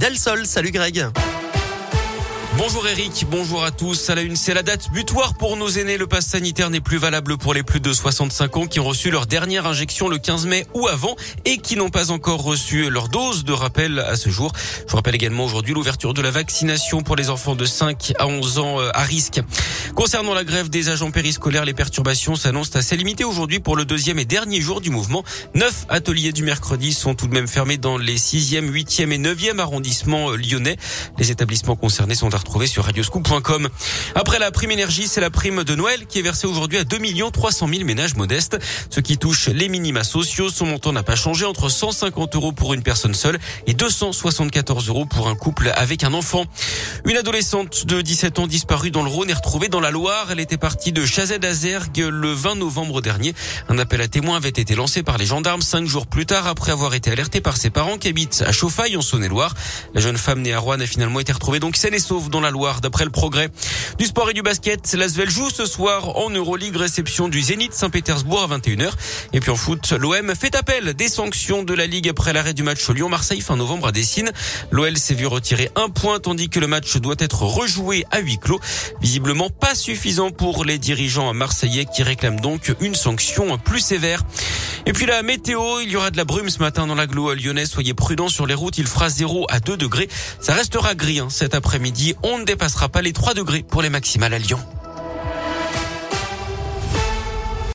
Del Salut Greg. Bonjour Eric, bonjour à tous. À la une, c'est la date butoir pour nos aînés. Le pass sanitaire n'est plus valable pour les plus de 65 ans qui ont reçu leur dernière injection le 15 mai ou avant et qui n'ont pas encore reçu leur dose de rappel à ce jour. Je vous rappelle également aujourd'hui l'ouverture de la vaccination pour les enfants de 5 à 11 ans euh, à risque. Concernant la grève des agents périscolaires, les perturbations s'annoncent assez limitées aujourd'hui pour le deuxième et dernier jour du mouvement. Neuf ateliers du mercredi sont tout de même fermés dans les 6e, 8e et 9e arrondissements euh, lyonnais. Les établissements concernés sont retrouver Après la prime énergie, c'est la prime de Noël qui est versée aujourd'hui à 2 300 000 ménages modestes. Ce qui touche les minima sociaux, son montant n'a pas changé entre 150 euros pour une personne seule et 274 euros pour un couple avec un enfant. Une adolescente de 17 ans disparue dans le Rhône est retrouvée dans la Loire. Elle était partie de Chazet-Azergues le 20 novembre dernier. Un appel à témoins avait été lancé par les gendarmes cinq jours plus tard après avoir été alertée par ses parents qui habitent à Chauffaille en Saône-et-Loire. La jeune femme née à Rouen a finalement été retrouvée donc saine et sauve dans la Loire d'après le progrès. Du sport et du basket, l'Asvel joue ce soir en Euroleague réception du Zénith Saint-Pétersbourg à 21h. Et puis en foot, l'OM fait appel des sanctions de la Ligue après l'arrêt du match au Lyon-Marseille fin novembre à Dessine. L'OL s'est vu retirer un point tandis que le match doit être rejoué à huis clos. Visiblement pas suffisant pour les dirigeants marseillais qui réclament donc une sanction plus sévère. Et puis la météo, il y aura de la brume ce matin dans l'agglo lyonnais. Soyez prudents sur les routes. Il fera 0 à 2 degrés. Ça restera gris hein, cet après-midi. On ne dépassera pas les 3 degrés pour les maximales à Lyon.